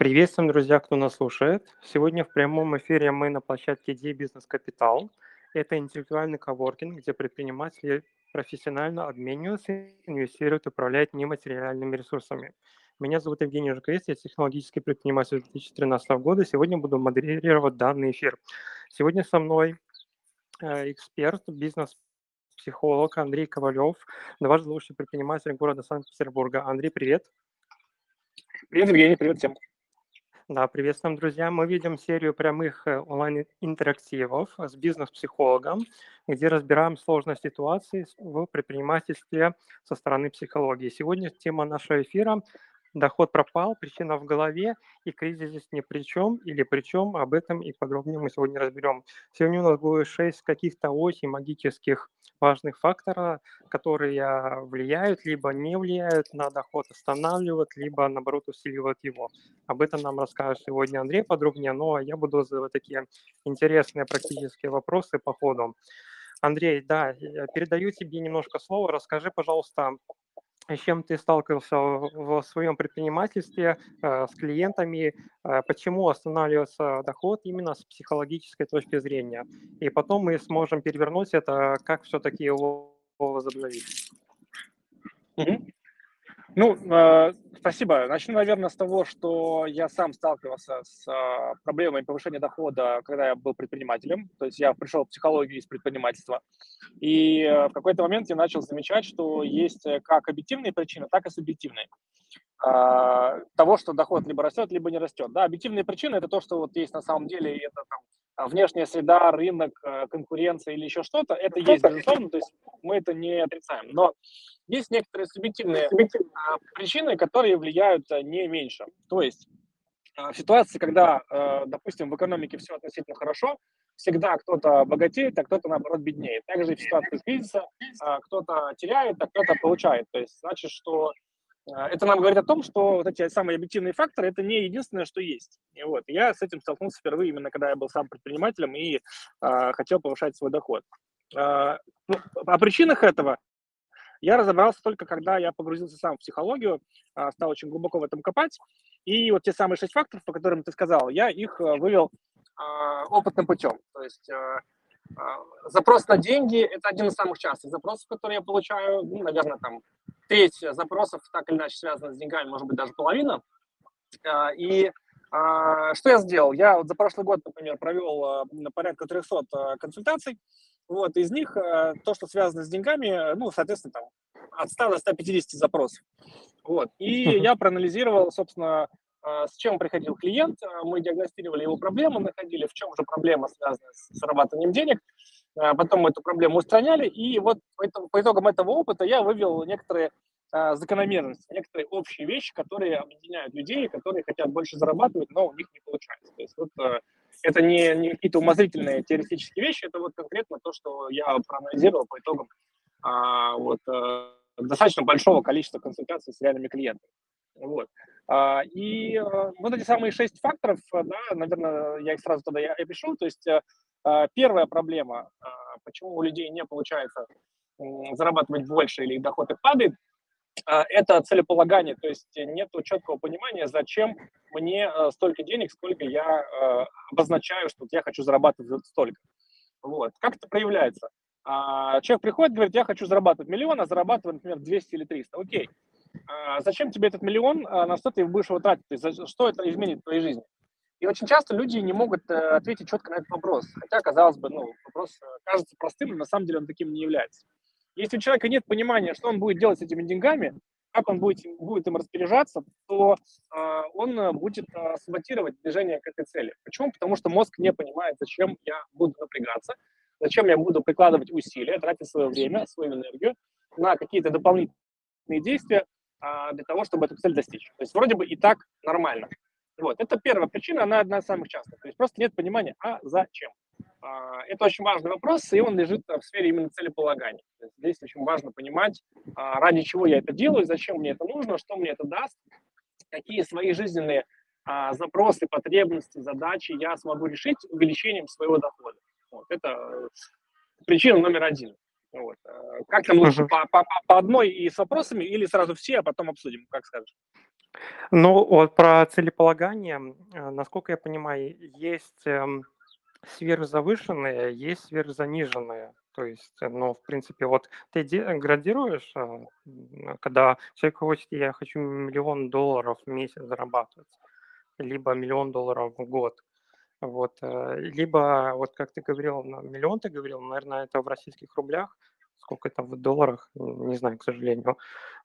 Приветствуем, друзья, кто нас слушает. Сегодня в прямом эфире мы на площадке Идеи Бизнес Капитал. Это интеллектуальный коворкинг, где предприниматели профессионально обмениваются, инвестируют, управляют нематериальными ресурсами. Меня зовут Евгений Жукрец, я технологический предприниматель 2013 года. Сегодня буду модерировать данный эфир. Сегодня со мной э, эксперт, бизнес-психолог Андрей Ковалев, дважды лучший предприниматель города Санкт-Петербурга. Андрей, привет. Привет, Евгений, привет всем. Да, приветствуем, друзья. Мы видим серию прямых э, онлайн-интерактивов с бизнес-психологом, где разбираем сложные ситуации в предпринимательстве со стороны психологии. Сегодня тема нашего эфира Доход пропал, причина в голове, и кризис здесь ни при чем, или при чем, об этом и подробнее мы сегодня разберем. Сегодня у нас будет шесть каких-то очень магических важных факторов, которые влияют, либо не влияют на доход, останавливают, либо, наоборот, усиливают его. Об этом нам расскажет сегодня Андрей подробнее, но я буду задавать такие интересные практические вопросы по ходу. Андрей, да, передаю тебе немножко слова. Расскажи, пожалуйста, с чем ты сталкивался в своем предпринимательстве э, с клиентами, э, почему останавливается доход именно с психологической точки зрения. И потом мы сможем перевернуть это, как все-таки его возобновить. Угу. Ну, э, спасибо. Начну, наверное, с того, что я сам сталкивался с э, проблемой повышения дохода, когда я был предпринимателем. То есть я пришел в психологию из предпринимательства. И э, в какой-то момент я начал замечать, что есть э, как объективные причины, так и субъективные э, того, что доход либо растет, либо не растет. Да, объективные причины – это то, что вот есть на самом деле, это там внешняя среда, рынок, э, конкуренция или еще что-то, это есть, безусловно, то есть мы это не отрицаем. Но есть некоторые субъективные а, причины, которые влияют не меньше. То есть а, в ситуации, когда, допустим, в экономике все относительно хорошо, всегда кто-то богатеет, а кто-то, наоборот, беднеет. Также в ситуации кризиса кто-то теряет, а кто-то получает. То есть значит, что а, это нам говорит о том, что вот эти самые объективные факторы – это не единственное, что есть. И вот я с этим столкнулся впервые именно когда я был сам предпринимателем и э, хотел повышать свой доход. Э, ну, о причинах этого я разобрался только когда я погрузился сам в психологию, э, стал очень глубоко в этом копать. И вот те самые шесть факторов, по которым ты сказал, я их вывел э, опытным путем. То есть э, Запрос на деньги – это один из самых частых запросов, которые я получаю, ну, наверное, там треть запросов так или иначе связана с деньгами, может быть, даже половина. А, и а, что я сделал? Я вот за прошлый год, например, провел а, порядка 300 консультаций. Вот, из них то, что связано с деньгами, ну, соответственно, там от 100 до 150 запросов. Вот. И я проанализировал, собственно, с чем приходил клиент, мы диагностировали его проблему, находили, в чем же проблема связана с зарабатыванием денег, потом мы эту проблему устраняли, и вот по итогам этого опыта я вывел некоторые а, закономерности, некоторые общие вещи, которые объединяют людей, которые хотят больше зарабатывать, но у них не получается. То есть вот а, это не, не какие-то умозрительные теоретические вещи, это вот конкретно то, что я проанализировал по итогам а, вот, а, достаточно большого количества консультаций с реальными клиентами. Вот. А, и а, вот эти самые шесть факторов, да, наверное, я их сразу тогда я опишу. То есть а, первая проблема, а, почему у людей не получается зарабатывать больше или доход их падает, а, это целеполагание, то есть нет четкого понимания, зачем мне столько денег, сколько я обозначаю, что я хочу зарабатывать столько. Вот. Как это проявляется? Человек приходит, говорит, я хочу зарабатывать миллион, а зарабатывать, например, 200 или 300. Окей. Зачем тебе этот миллион, на что ты будешь его тратить? Что это изменит в твоей жизни? И очень часто люди не могут э, ответить четко на этот вопрос. Хотя, казалось бы, ну, вопрос э, кажется простым, но на самом деле он таким не является. Если у человека нет понимания, что он будет делать с этими деньгами, как он будет, будет им распоряжаться, то э, он будет э, саботировать движение к этой цели. Почему? Потому что мозг не понимает, зачем я буду напрягаться, зачем я буду прикладывать усилия, тратить свое время, свою энергию на какие-то дополнительные действия э, для того, чтобы эту цель достичь. То есть вроде бы и так нормально. Вот. Это первая причина, она одна из самых частых. То есть просто нет понимания, а зачем. А, это очень важный вопрос, и он лежит в сфере именно целеполагания. здесь очень важно понимать, а, ради чего я это делаю, зачем мне это нужно, что мне это даст, какие свои жизненные а, запросы, потребности, задачи я смогу решить увеличением своего дохода. Вот. Это причина номер один. Вот. Э, как нам лучше, по, по, по одной и с вопросами, или сразу все, а потом обсудим, как скажешь? Ну, вот про целеполагание, э, насколько я понимаю, есть эм, сверхзавышенные, есть сверхзаниженные. То есть, э, ну, в принципе, вот ты градируешь, когда человек хочет, я хочу миллион долларов в месяц зарабатывать, либо миллион долларов в год. Вот, э, либо, вот как ты говорил, на миллион ты говорил, наверное, это в российских рублях, сколько это в долларах, не знаю, к сожалению.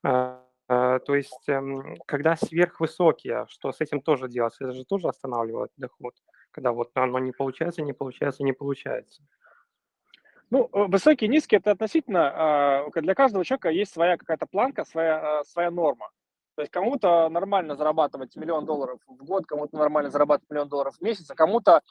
А, а, то есть, эм, когда сверхвысокие, что с этим тоже делать? Это же тоже останавливает доход, когда вот оно не получается, не получается, не получается. Ну, э, высокие, низкие, это относительно, а, для каждого человека есть своя какая-то планка, своя, своя норма. То есть кому-то нормально зарабатывать миллион долларов в год, кому-то нормально зарабатывать миллион долларов в месяц, а кому-то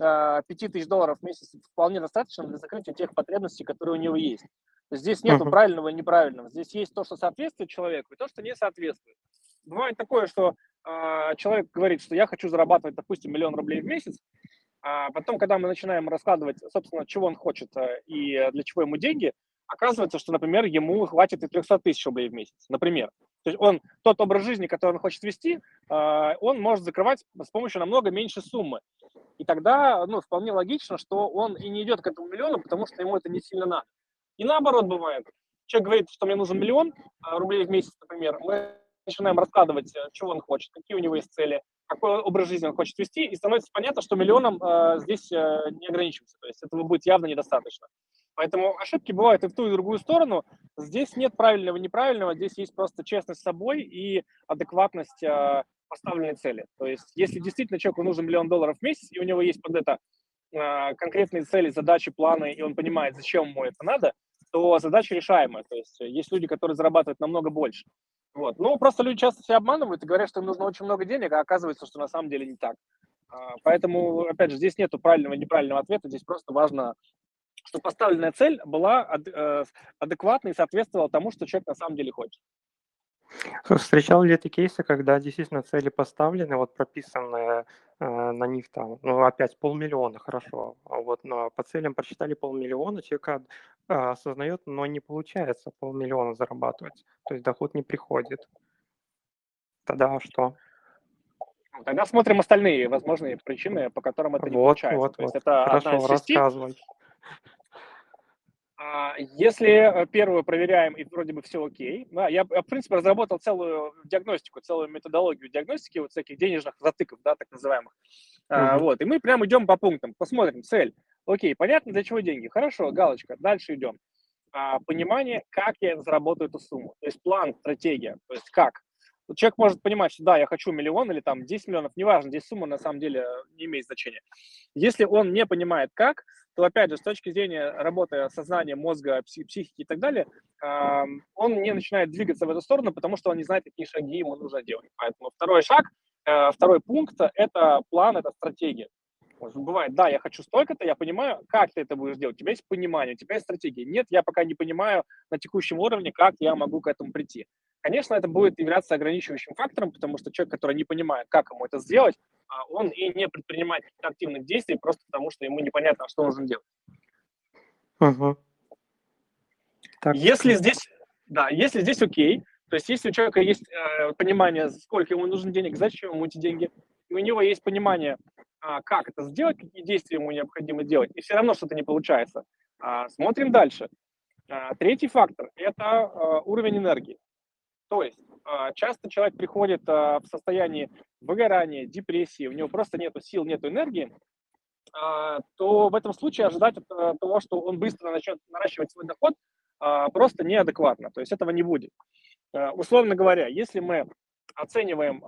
э, 5 тысяч долларов в месяц вполне достаточно для закрытия тех потребностей, которые у него есть. Здесь нет uh-huh. правильного и неправильного. Здесь есть то, что соответствует человеку, и то, что не соответствует. Бывает такое, что э, человек говорит, что я хочу зарабатывать, допустим, миллион рублей в месяц, а потом, когда мы начинаем раскладывать, собственно, чего он хочет э, и для чего ему деньги, оказывается, что, например, ему хватит и 300 тысяч рублей в месяц, например. То есть он, тот образ жизни, который он хочет вести, а, он может закрывать с помощью намного меньше суммы. И тогда, ну, вполне логично, что он и не идет к этому миллиону, потому что ему это не сильно надо. И наоборот бывает. Человек говорит, что мне нужен миллион а, рублей в месяц, например. Мы начинаем раскладывать, э, чего он хочет, какие у него есть цели, какой образ жизни он хочет вести, и становится понятно, что миллионом э, здесь э, не ограничивается. То есть этого будет явно недостаточно. Поэтому ошибки бывают и в ту, и в другую сторону. Здесь нет правильного, неправильного, здесь есть просто честность с собой и адекватность э, поставленной цели. То есть, если действительно человеку нужен миллион долларов в месяц, и у него есть под это э, конкретные цели, задачи, планы, и он понимает, зачем ему это надо, то задача решаемая. То есть, есть люди, которые зарабатывают намного больше. Вот. Ну, просто люди часто себя обманывают и говорят, что им нужно очень много денег, а оказывается, что на самом деле не так. Поэтому, опять же, здесь нет правильного и неправильного ответа, здесь просто важно чтобы поставленная цель была э, адекватной и соответствовала тому, что человек на самом деле хочет. Встречал ли ты кейсы, когда действительно цели поставлены, вот прописанные э, на них там, ну опять полмиллиона, хорошо, а вот но по целям прочитали полмиллиона, человек э, осознает, но не получается полмиллиона зарабатывать, то есть доход не приходит. Тогда что? Ну, тогда смотрим остальные возможные причины, по которым это не вот, получается. Вот, то вот. есть это Хорошо, одна из. А, если э, первую проверяем и вроде бы все окей, да, я, в принципе, разработал целую диагностику, целую методологию диагностики вот всяких денежных затыков, да, так называемых. Mm-hmm. А, вот, и мы прям идем по пунктам, посмотрим, цель. Окей, понятно, для чего деньги? Хорошо, галочка, дальше идем. А, понимание, как я заработаю эту сумму. То есть план, стратегия, то есть как. Человек может понимать, что да, я хочу миллион или там 10 миллионов, неважно, здесь сумма на самом деле не имеет значения. Если он не понимает как, то опять же, с точки зрения работы сознания, мозга, психики и так далее, он не начинает двигаться в эту сторону, потому что он не знает, какие шаги ему нужно делать. Поэтому второй шаг, э, второй пункт – это план, это стратегия. Бывает, да, я хочу столько-то, я понимаю, как ты это будешь делать. У тебя есть понимание, у тебя есть стратегия. Нет, я пока не понимаю на текущем уровне, как я могу к этому прийти. Конечно, это будет являться ограничивающим фактором, потому что человек, который не понимает, как ему это сделать, он и не предпринимает активных действий просто потому, что ему непонятно, что нужно делать. Угу. Так. Если здесь, да, если здесь окей, то есть если у человека есть э, понимание, сколько ему нужно денег, зачем ему эти деньги, и у него есть понимание, э, как это сделать, какие действия ему необходимо делать, и все равно что-то не получается, э, смотрим дальше. Э, третий фактор – это э, уровень энергии. То есть а, часто человек приходит а, в состоянии выгорания, депрессии, у него просто нет сил, нет энергии, а, то в этом случае ожидать от того, что он быстро начнет наращивать свой доход, просто неадекватно. То есть этого не будет. Условно говоря, если мы оцениваем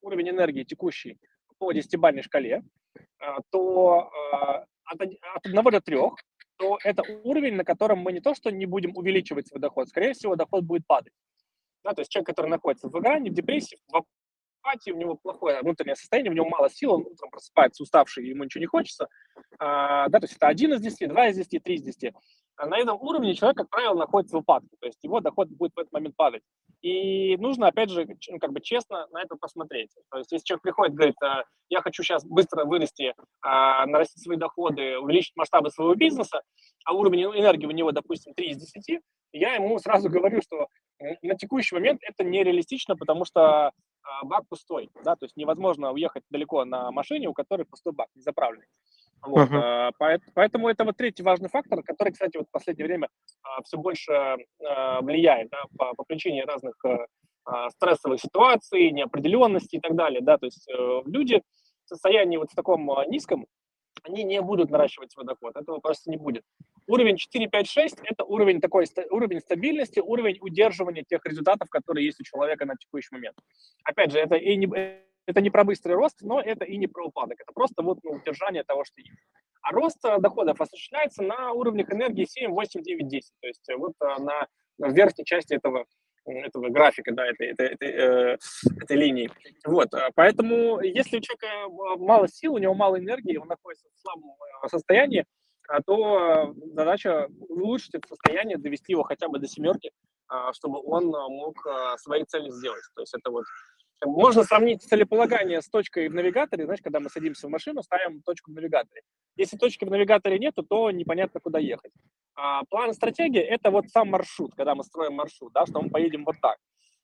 уровень энергии текущий по десятибалльной шкале, то от 1 до 3, то это уровень, на котором мы не то, что не будем увеличивать свой доход, скорее всего, доход будет падать. Да, то есть человек, который находится в выгорании, в депрессии, в апатии, у него плохое внутреннее состояние, у него мало сил, он утром просыпается уставший, ему ничего не хочется. А, да, то есть это один из десяти, два из десяти, три из десяти. на этом уровне человек, как правило, находится в упадке, то есть его доход будет в этот момент падать. И нужно, опять же, ну, как бы честно на это посмотреть. То есть если человек приходит, говорит, «А, я хочу сейчас быстро вырасти, а, нарастить свои доходы, увеличить масштабы своего бизнеса, а уровень энергии у него, допустим, 3 из 10, я ему сразу говорю, что на текущий момент это нереалистично, потому что а, бак пустой, да, то есть невозможно уехать далеко на машине, у которой пустой бак, не заправленный. Вот, uh-huh. Поэтому это вот третий важный фактор, который, кстати, вот в последнее время все больше влияет да, по, по причине разных стрессовых ситуаций, неопределенности и так далее. Да, то есть э, люди в состоянии вот в таком низком, они не будут наращивать свой доход, этого просто не будет. Уровень 4, 5, 6 – это уровень такой, уровень стабильности, уровень удерживания тех результатов, которые есть у человека на текущий момент. Опять же, это и не, это не про быстрый рост, но это и не про упадок. Это просто вот ну, удержание того, что есть. А рост э, доходов осуществляется на уровнях энергии 7, 8, 9, 10. То есть э, вот э, на, на верхней части этого, этого графика, да, этой, этой, этой, э, этой линии. Вот, поэтому если у человека мало сил, у него мало энергии, он находится в слабом состоянии, то задача улучшить это состояние, довести его хотя бы до семерки, чтобы он мог свои цели сделать. То есть это вот можно сравнить целеполагание с точкой в навигаторе. Знаешь, когда мы садимся в машину, ставим точку в навигаторе. Если точки в навигаторе нету, то непонятно, куда ехать. А план стратегии – это вот сам маршрут, когда мы строим маршрут, да, что мы поедем вот так.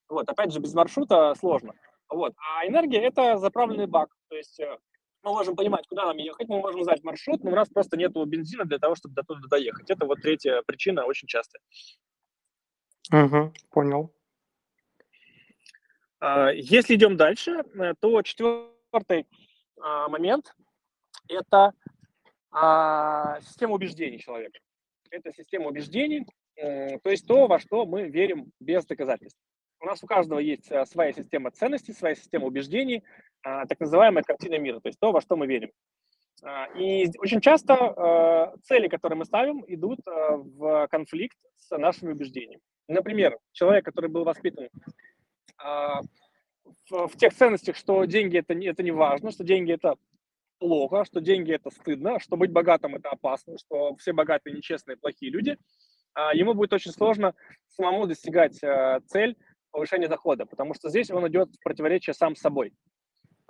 Вот, опять же, без маршрута сложно. Вот. А энергия – это заправленный бак. То есть э, мы можем понимать, куда нам ехать, мы можем знать маршрут, но у нас просто нет бензина для того, чтобы до туда доехать. Это вот третья причина, очень частая. Угу, понял. А, если идем дальше, э, то четвертый а, момент – это а, система убеждений человека. Это система убеждений, то есть то, во что мы верим без доказательств. У нас у каждого есть э, своя система ценностей, своя система убеждений, так называемая картина мира, то есть то, во что мы верим. И очень часто э, цели, которые мы ставим, идут в конфликт с нашими убеждениями. Например, человек, который был воспитан в, в тех ценностях, что деньги это, это не важно, что деньги это плохо, что деньги это стыдно, что быть богатым это опасно, что все богатые нечестные, плохие люди, а, ему будет очень сложно самому достигать а, цель повышения дохода, потому что здесь он идет в противоречие сам с собой.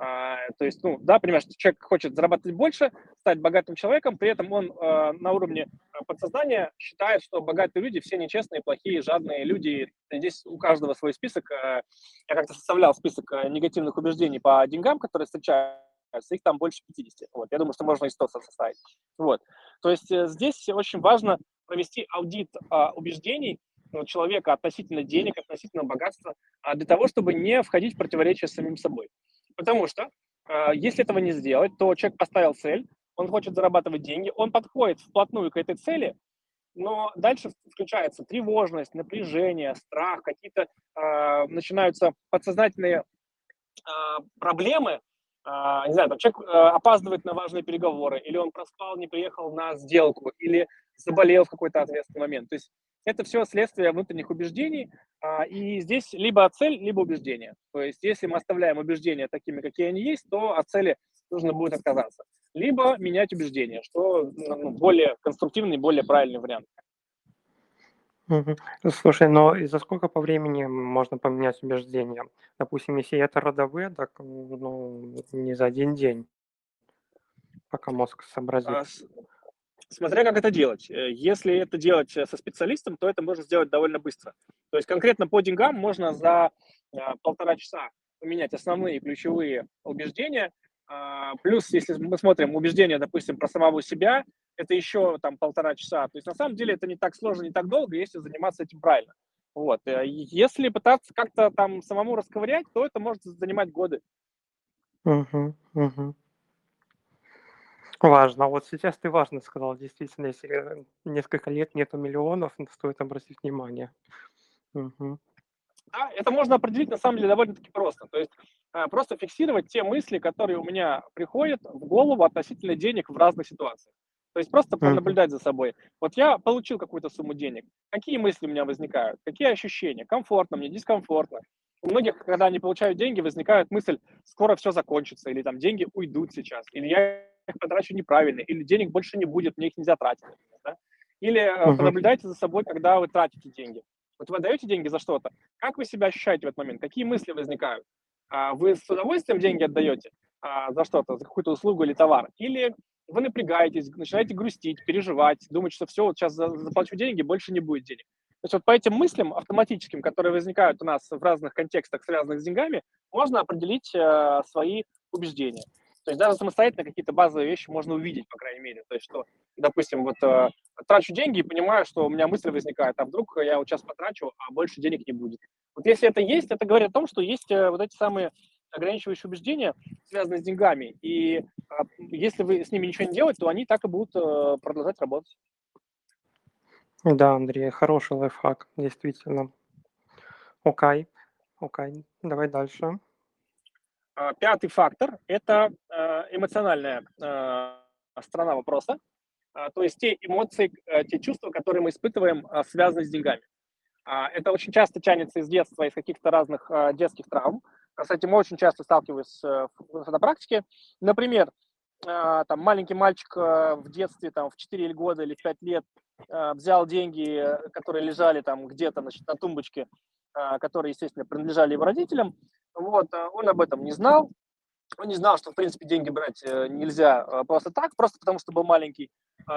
А, то есть, ну, да, понимаешь, человек хочет зарабатывать больше, стать богатым человеком, при этом он э, на уровне подсознания считает, что богатые люди все нечестные, плохие, жадные люди. Здесь у каждого свой список. Э, я как-то составлял список негативных убеждений по деньгам, которые встречаются, их там больше 50. Вот. Я думаю, что можно и 100 составить. Вот. То есть э, здесь очень важно провести аудит э, убеждений человека относительно денег, относительно богатства, для того, чтобы не входить в противоречие с самим собой. Потому что э, если этого не сделать, то человек поставил цель, он хочет зарабатывать деньги, он подходит вплотную к этой цели, но дальше включается тревожность, напряжение, страх, какие-то э, начинаются подсознательные э, проблемы. Э, не знаю, там человек э, опаздывает на важные переговоры, или он проспал, не приехал на сделку, или заболел в какой-то ответственный момент. То есть это все следствие внутренних убеждений, а, и здесь либо цель, либо убеждение. То есть если мы оставляем убеждения такими, какие они есть, то от цели нужно будет отказаться. Либо менять убеждения, что ну, более конструктивный, более правильный вариант. Слушай, но и за сколько по времени можно поменять убеждения? Допустим, если это родовые, так ну, не за один день, пока мозг сообразит. Смотря как это делать. Э, если это делать э, со специалистом, то это можно сделать довольно быстро. То есть конкретно по деньгам можно за э, полтора часа поменять основные ключевые убеждения. А, плюс, если мы смотрим убеждения, допустим, про самого себя, это еще там полтора часа. То есть на самом деле это не так сложно, не так долго, если заниматься этим правильно. Вот. Если пытаться как-то там самому расковырять, то это может занимать годы. Угу, угу. Важно. Вот сейчас ты важно сказал, действительно, если несколько лет нету миллионов, стоит обратить внимание. Угу. Да, это можно определить на самом деле довольно-таки просто. То есть э, просто фиксировать те мысли, которые у меня приходят в голову относительно денег в разных ситуациях. То есть просто пронаблюдать за собой. Вот я получил какую-то сумму денег. Какие мысли у меня возникают? Какие ощущения? Комфортно мне, дискомфортно? У многих, когда они получают деньги, возникает мысль, скоро все закончится, или там деньги уйдут сейчас, или я их потрачу неправильно, или денег больше не будет, мне их нельзя тратить. Да? Или uh-huh. понаблюдайте за собой, когда вы тратите деньги. Вот вы отдаете деньги за что-то. Как вы себя ощущаете в этот момент? Какие мысли возникают? А вы с удовольствием деньги отдаете а, за что-то, за какую-то услугу или товар? Или вы напрягаетесь, начинаете грустить, переживать, думать, что все, вот сейчас заплачу деньги, больше не будет денег. То есть вот по этим мыслям автоматическим, которые возникают у нас в разных контекстах, связанных с деньгами, можно определить э, свои убеждения. То есть даже самостоятельно какие-то базовые вещи можно увидеть, по крайней мере. То есть что, допустим, вот э, трачу деньги и понимаю, что у меня мысль возникает, а вдруг я вот сейчас потрачу, а больше денег не будет. Вот если это есть, это говорит о том, что есть э, вот эти самые ограничивающие убеждения, связанные с деньгами. И э, если вы с ними ничего не делаете, то они так и будут э, продолжать работать. Да, Андрей, хороший лайфхак, действительно. Окей, окей, давай дальше. А, пятый фактор – это э, эмоциональная э, сторона вопроса, а, то есть те эмоции, э, те чувства, которые мы испытываем, а, связаны с деньгами. Это очень часто тянется из детства, из каких-то разных детских травм. С этим очень часто сталкиваюсь в практике. Например, там маленький мальчик в детстве, там, в 4 года или в 5 лет взял деньги, которые лежали там где-то значит, на тумбочке, которые, естественно, принадлежали его родителям, вот, э, он об этом не знал. Он не знал, что, в принципе, деньги брать э, нельзя э, просто так, просто потому что был маленький.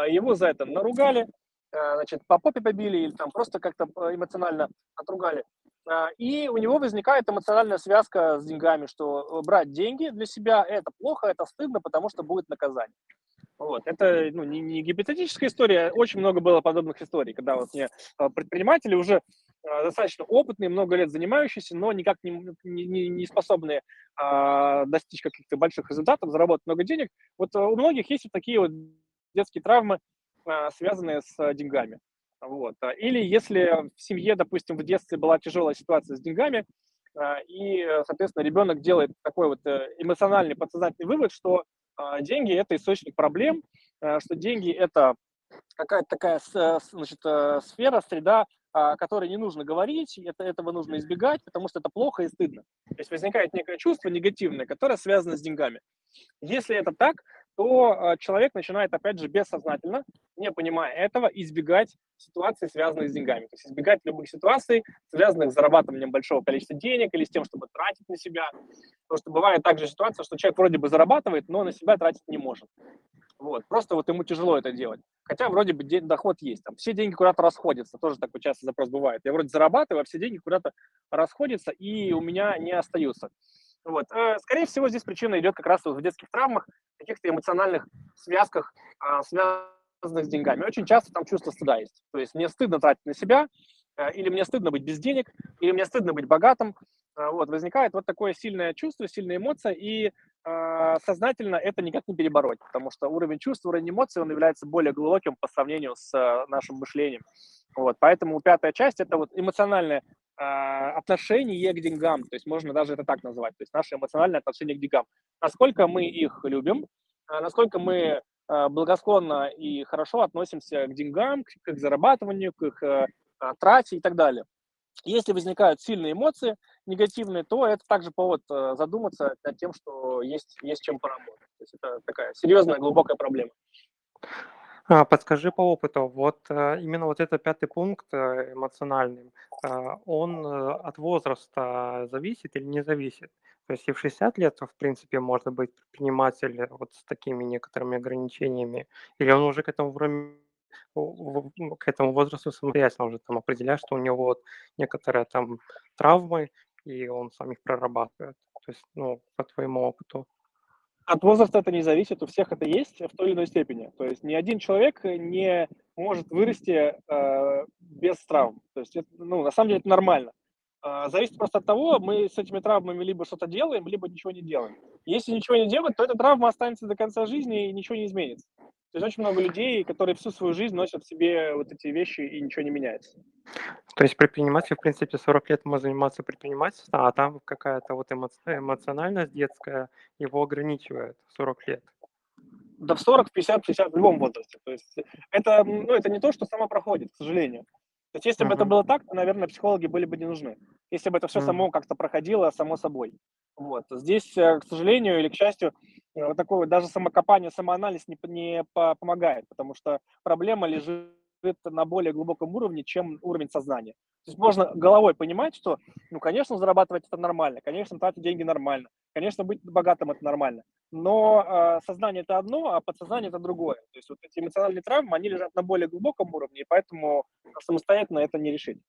Его за это наругали, значит, по попе побили или там просто как-то эмоционально отругали. И у него возникает эмоциональная связка с деньгами, что брать деньги для себя – это плохо, это стыдно, потому что будет наказание. Вот. Это ну, не, не гипотетическая история, очень много было подобных историй, когда вот мне предприниматели уже достаточно опытные, много лет занимающиеся, но никак не, не, не способные а, достичь каких-то больших результатов, заработать много денег. Вот а, у многих есть вот такие вот детские травмы, а, связанные с деньгами. Вот. Или если в семье, допустим, в детстве была тяжелая ситуация с деньгами, и, соответственно, ребенок делает такой вот э, эмоциональный, подсознательный вывод, что деньги – это источник проблем, что деньги – это какая-то такая значит, э, сфера, среда, о которой не нужно говорить, это, этого нужно избегать, потому что это плохо и стыдно. То есть возникает некое чувство негативное, которое связано с деньгами. Если это так, то человек начинает, опять же, бессознательно, не понимая этого, избегать ситуаций, связанных с деньгами. То есть избегать любых ситуаций, связанных с зарабатыванием большого количества денег или с тем, чтобы тратить на себя. Потому что бывает также ситуация, что человек вроде бы зарабатывает, но на себя тратить не может. Вот. Просто вот ему тяжело это делать. Хотя вроде бы доход есть. Там все деньги куда-то расходятся. Тоже такой часто запрос бывает. Я вроде зарабатываю, а все деньги куда-то расходятся и у меня не остаются. Вот. Э, скорее всего, здесь причина идет как раз в детских травмах, каких-то эмоциональных связках, а, связанных с деньгами. Очень часто там чувство стыда есть. То есть мне стыдно тратить на себя, э, или мне стыдно быть без денег, или мне стыдно быть богатым. Э, вот, возникает вот такое сильное чувство, сильная эмоция, и сознательно это никак не перебороть, потому что уровень чувств, уровень эмоций, он является более глубоким по сравнению с э, нашим мышлением. Вот, поэтому пятая часть – это вот эмоциональное э, отношение к деньгам, то есть можно даже это так назвать, то есть наше эмоциональное отношение к деньгам. Насколько мы их любим, насколько мы благосклонно и хорошо относимся к деньгам, к, их зарабатыванию, к их трате и так далее. Если возникают сильные эмоции негативные, то это также повод э, задуматься над тем, что есть, есть чем поработать. То есть это такая серьезная, глубокая проблема. А, подскажи по опыту, вот э, именно вот этот пятый пункт э, эмоциональный, он от возраста зависит или не зависит? То есть и в 60 лет, в принципе, можно быть предпринимателем вот с такими некоторыми ограничениями, или он уже к этому времени к этому возрасту самостоятельно уже там определяет, что у него вот некоторые там травмы, и он сам их прорабатывает. То есть, ну, по твоему опыту. От возраста это не зависит, у всех это есть в той или иной степени. То есть ни один человек не может вырасти э, без травм. То есть, это, ну, на самом деле это нормально. Э, зависит просто от того, мы с этими травмами либо что-то делаем, либо ничего не делаем. Если ничего не делать, то эта травма останется до конца жизни и ничего не изменится. То есть очень много людей, которые всю свою жизнь носят в себе вот эти вещи и ничего не меняется. То есть предприниматель, в принципе, 40 лет может заниматься предпринимательством, а там какая-то вот эмоциональность детская его ограничивает 40 лет. Да в 40, 50, 60 в любом возрасте. То есть это, ну, это не то, что само проходит, к сожалению. То есть если uh-huh. бы это было так, то, наверное, психологи были бы не нужны. Если бы это все само как-то проходило само собой. Вот. Здесь, э, к сожалению или к счастью, э, вот такое даже самокопание, самоанализ не, не помогает, потому что проблема лежит на более глубоком уровне, чем уровень сознания. То есть можно головой понимать, что, ну, конечно, зарабатывать это нормально, конечно, тратить деньги нормально, конечно, быть богатым это нормально, но э, сознание это одно, а подсознание это другое. То есть вот эти эмоциональные травмы, они лежат на более глубоком уровне, и поэтому самостоятельно это не решить.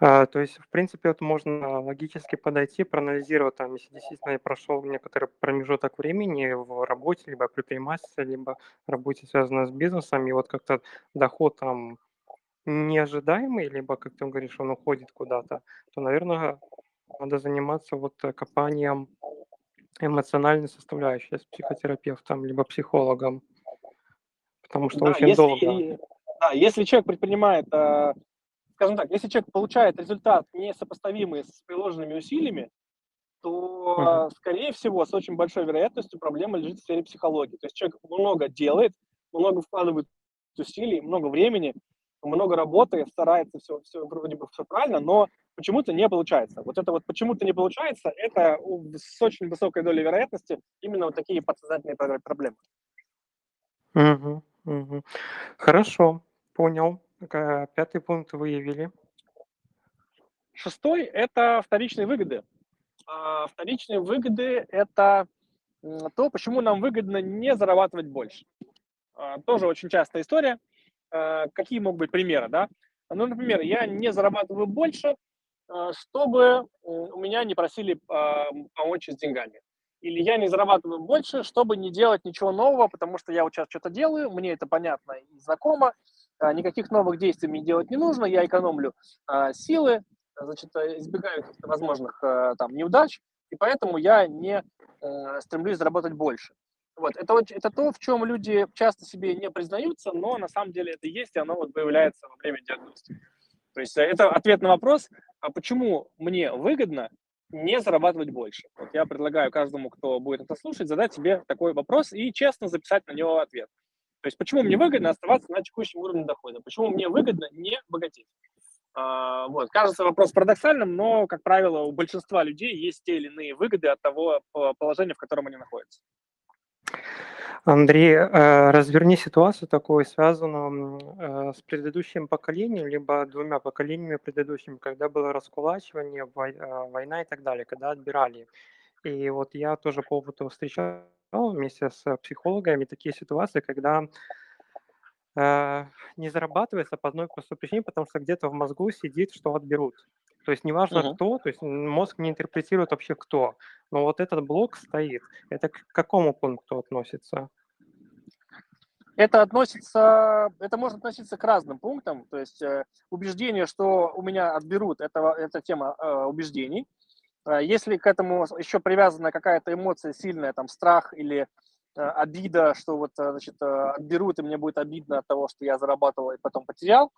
А, то есть, в принципе, вот можно логически подойти, проанализировать, там, если действительно я прошел некоторый промежуток времени в работе, либо предпринимательстве, либо работе, связанной с бизнесом, и вот как-то доход там неожидаемый, либо, как ты говоришь, он уходит куда-то, то, наверное, надо заниматься вот копанием эмоциональной составляющей с психотерапевтом, либо психологом, потому что Да, очень если, долго. да, если человек предпринимает э, скажем так, если человек получает результат несопоставимый с приложенными усилиями, то, скорее всего, с очень большой вероятностью проблема лежит в сфере психологии. То есть человек много делает, много вкладывает усилий, много времени, много работы, старается все, все вроде бы все правильно, но почему-то не получается. Вот это вот почему-то не получается, это с очень высокой долей вероятности именно вот такие подсознательные проблемы. Угу, угу. Хорошо, понял. Пятый пункт выявили. Шестой – это вторичные выгоды. А вторичные выгоды – это то, почему нам выгодно не зарабатывать больше. А, тоже очень частая история. А, какие могут быть примеры, да? Ну, например, я не зарабатываю больше, чтобы у меня не просили помочь с деньгами. Или я не зарабатываю больше, чтобы не делать ничего нового, потому что я вот сейчас что-то делаю, мне это понятно и знакомо, никаких новых действий мне делать не нужно, я экономлю а, силы, значит, э, избегаю каких-то возможных а, там неудач, и поэтому я не а, стремлюсь заработать больше. Вот. Это, это то, в чем люди часто себе не признаются, но на самом деле это есть, и оно вот появляется во время диагностики. То есть это ответ на вопрос, а почему мне выгодно не зарабатывать больше? Вот я предлагаю каждому, кто будет это слушать, задать себе такой вопрос и честно записать на него ответ. То есть почему мне выгодно оставаться на текущем уровне дохода? Почему мне выгодно не богатеть? А, вот. Кажется вопрос парадоксальным, но, как правило, у большинства людей есть те или иные выгоды от того положения, в котором они находятся. Андрей, э, разверни ситуацию такую, связанную э, с предыдущим поколением, либо двумя поколениями предыдущими, когда было раскулачивание, э, война и так далее, когда отбирали. И вот я тоже по опыту встречал вместе с психологами такие ситуации, когда э, не зарабатывается по одной простой причине, потому что где-то в мозгу сидит, что отберут. То есть неважно uh-huh. кто, то есть мозг не интерпретирует вообще кто, но вот этот блок стоит. Это к какому пункту относится? Это относится, это может относиться к разным пунктам. То есть э, убеждение, что у меня отберут, это, это тема э, убеждений. Э, если к этому еще привязана какая-то эмоция сильная, там страх или обида, что вот, э, значит, отберут, и мне будет обидно от того, что я зарабатывал и потом потерял.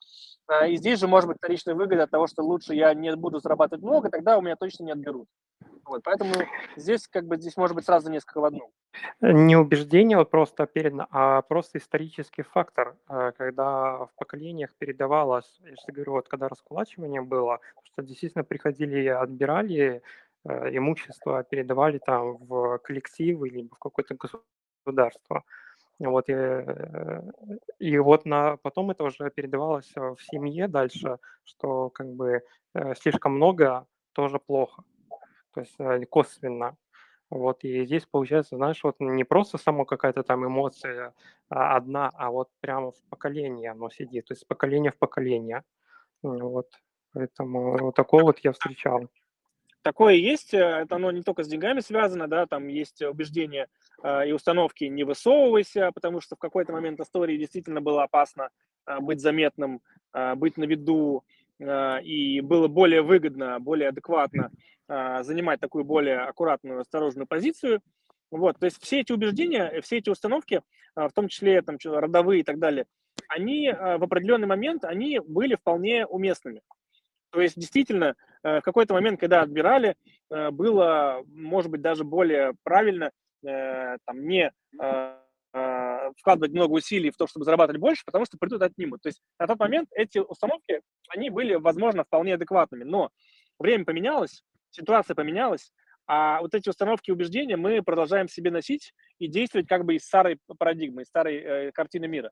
И здесь же может быть вторичная выгода от того, что лучше я не буду зарабатывать много, тогда у меня точно не отберут. Вот, поэтому здесь как бы здесь может быть сразу несколько в одном. Не убеждение вот просто передано, а просто исторический фактор, когда в поколениях передавалось, я же говорю, вот когда раскулачивание было, что действительно приходили и отбирали э, имущество, передавали там в коллективы или в какое-то государство. Вот, и, э, и вот на, потом это уже передавалось в семье дальше, что как бы э, слишком много тоже плохо, то есть косвенно. Вот, и здесь получается, знаешь, вот не просто само какая-то там эмоция а одна, а вот прямо в поколении оно сидит, то есть поколение в поколение. Вот. Поэтому вот такое вот я встречал. Такое есть, э, это оно не только с деньгами связано, да, там есть убеждения э, и установки «не высовывайся», потому что в какой-то момент истории действительно было опасно э, быть заметным, э, быть на виду, и было более выгодно, более адекватно занимать такую более аккуратную, осторожную позицию. Вот, то есть все эти убеждения, все эти установки, в том числе там, родовые и так далее, они в определенный момент, они были вполне уместными. То есть действительно в какой-то момент, когда отбирали, э, было, может быть, даже более правильно э, там, не вкладывать много усилий в то, чтобы зарабатывать больше, потому что придут отнимут. То есть на тот момент эти установки, они были, возможно, вполне адекватными, но время поменялось, ситуация поменялась, а вот эти установки и убеждения мы продолжаем себе носить и действовать как бы из старой парадигмы, из старой э, картины мира.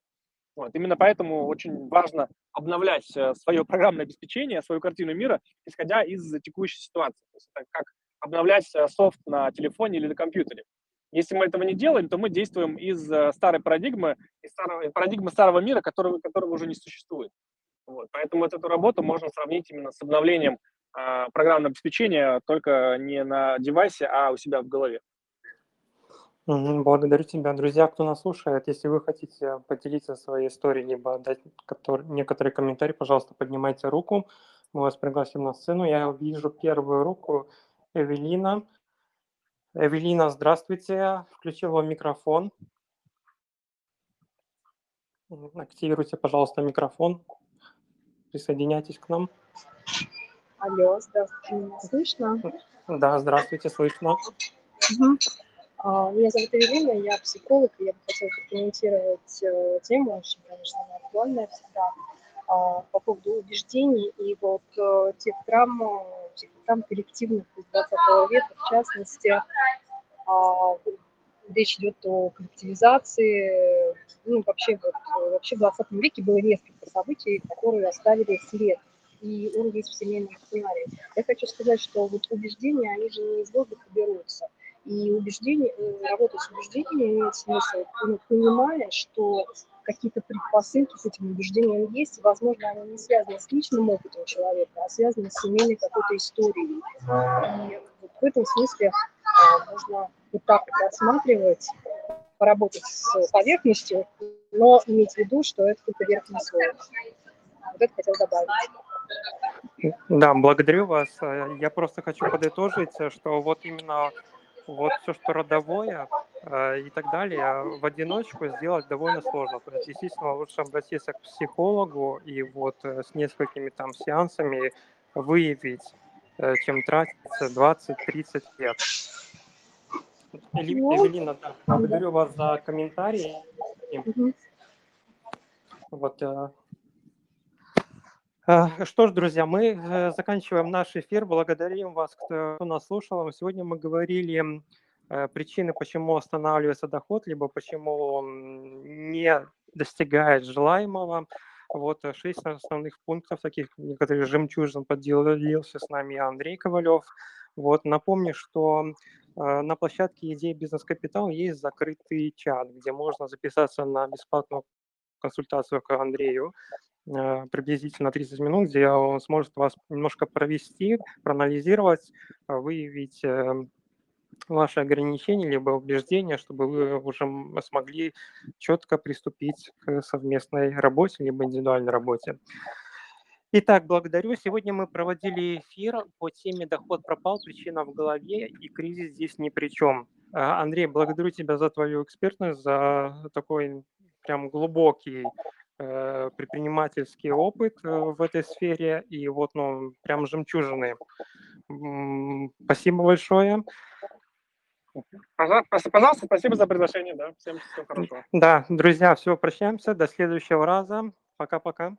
Вот. Именно поэтому очень важно обновлять э, свое программное обеспечение, свою картину мира, исходя из текущей ситуации. То есть это как обновлять э, софт на телефоне или на компьютере. Если мы этого не делаем, то мы действуем из э, старой парадигмы, из старого, парадигмы старого мира, которого, которого уже не существует. Вот. Поэтому вот эту работу можно сравнить именно с обновлением э, программного обеспечения, только не на девайсе, а у себя в голове. Благодарю тебя. Друзья, кто нас слушает, если вы хотите поделиться своей историей, либо дать некоторые комментарии, пожалуйста, поднимайте руку. Мы вас пригласим на сцену. Я вижу первую руку Эвелина. Эвелина, здравствуйте. Включил вам микрофон. Активируйте, пожалуйста, микрофон. Присоединяйтесь к нам. Алло, здравствуйте, слышно? Да, здравствуйте, слышно. Угу. Меня зовут Эвелина, я психолог, и я бы хотела прокомментировать э, тему, очень, конечно, она актуальная всегда, а, по поводу убеждений и вот э, тех травм, тех травм коллективных из 20 века, в частности, а, речь идет о коллективизации. Ну, вообще, вот, вообще в 20 веке было несколько событий, которые оставили след и он есть в семейном сценарии. Я хочу сказать, что вот убеждения, они же не из воздуха берутся. И убеждение, э, работать с убеждениями имеет смысл, понимая, что какие-то предпосылки с этим убеждением есть, возможно, они не связаны с личным опытом человека, а связаны с семейной какой-то историей. И вот в этом смысле а, можно вот так рассматривать, поработать с поверхностью, но иметь в виду, что это только верхний слой. Вот это хотел добавить. Да, благодарю вас. Я просто хочу подытожить, что вот именно вот все, что родовое э, и так далее, в одиночку сделать довольно сложно. То есть, естественно, лучше обратиться к психологу и вот э, с несколькими там сеансами выявить, э, чем тратиться 20-30 лет. Ну, Эвелина, да, благодарю вас за комментарии. Вот, э, э, что ж, друзья, мы э, заканчиваем наш эфир. Благодарим вас, кто нас слушал. Сегодня мы говорили причины, почему останавливается доход, либо почему он не достигает желаемого. Вот шесть основных пунктов, таких некоторых жемчужин поделился с нами Андрей Ковалев. Вот напомню, что на площадке «Идея бизнес-капитал» есть закрытый чат, где можно записаться на бесплатную консультацию к Андрею приблизительно 30 минут, где он сможет вас немножко провести, проанализировать, выявить эм, ваши ограничения либо убеждения, чтобы вы уже смогли четко приступить к совместной работе либо индивидуальной работе. Итак, благодарю. Сегодня мы проводили эфир по теме «Доход пропал, причина в голове и кризис здесь ни при чем». А, Андрей, благодарю тебя за твою экспертность, за такой прям глубокий э, предпринимательский опыт э, в этой сфере и вот, ну, прям жемчужины. Спасибо большое. Пожалуйста, спасибо за приглашение, да. Всем всего хорошего. Да, друзья, все, прощаемся. До следующего раза. Пока-пока.